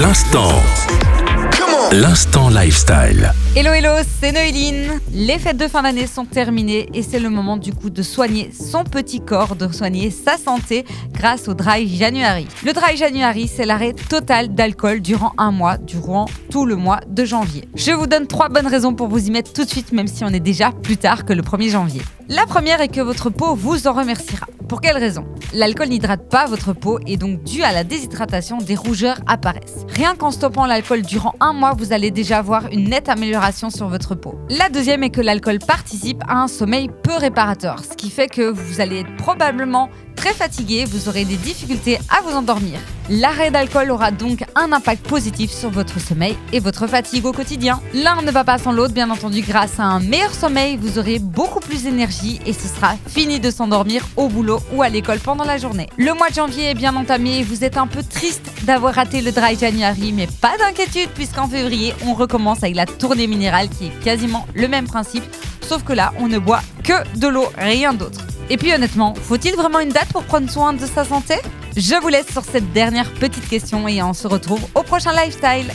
L'instant. L'instant lifestyle. Hello hello, c'est Noéline. Les fêtes de fin d'année sont terminées et c'est le moment du coup de soigner son petit corps, de soigner sa santé grâce au Dry January. Le Dry January, c'est l'arrêt total d'alcool durant un mois, durant tout le mois de janvier. Je vous donne trois bonnes raisons pour vous y mettre tout de suite, même si on est déjà plus tard que le 1er janvier. La première est que votre peau vous en remerciera. Pour quelle raison? L'alcool n'hydrate pas votre peau et donc dû à la déshydratation, des rougeurs apparaissent. Rien qu'en stoppant l'alcool durant un mois, vous allez déjà voir une nette amélioration sur votre peau. La deuxième est que l'alcool participe à un sommeil peu réparateur, ce qui fait que vous allez être probablement très fatigué, vous aurez des difficultés à vous endormir. L'arrêt d'alcool aura donc un impact positif sur votre sommeil et votre fatigue au quotidien. L'un ne va pas sans l'autre, bien entendu, grâce à un meilleur sommeil, vous aurez beaucoup plus d'énergie et ce sera fini de s'endormir au boulot ou à l'école pendant la journée. Le mois de janvier est bien entamé vous êtes un peu triste d'avoir raté le Dry January, mais pas d'inquiétude puisqu'en février, on recommence avec la tournée minérale qui est quasiment le même principe, sauf que là, on ne boit que de l'eau, rien d'autre. Et puis honnêtement, faut-il vraiment une date pour prendre soin de sa santé? Je vous laisse sur cette dernière petite question et on se retrouve au prochain lifestyle.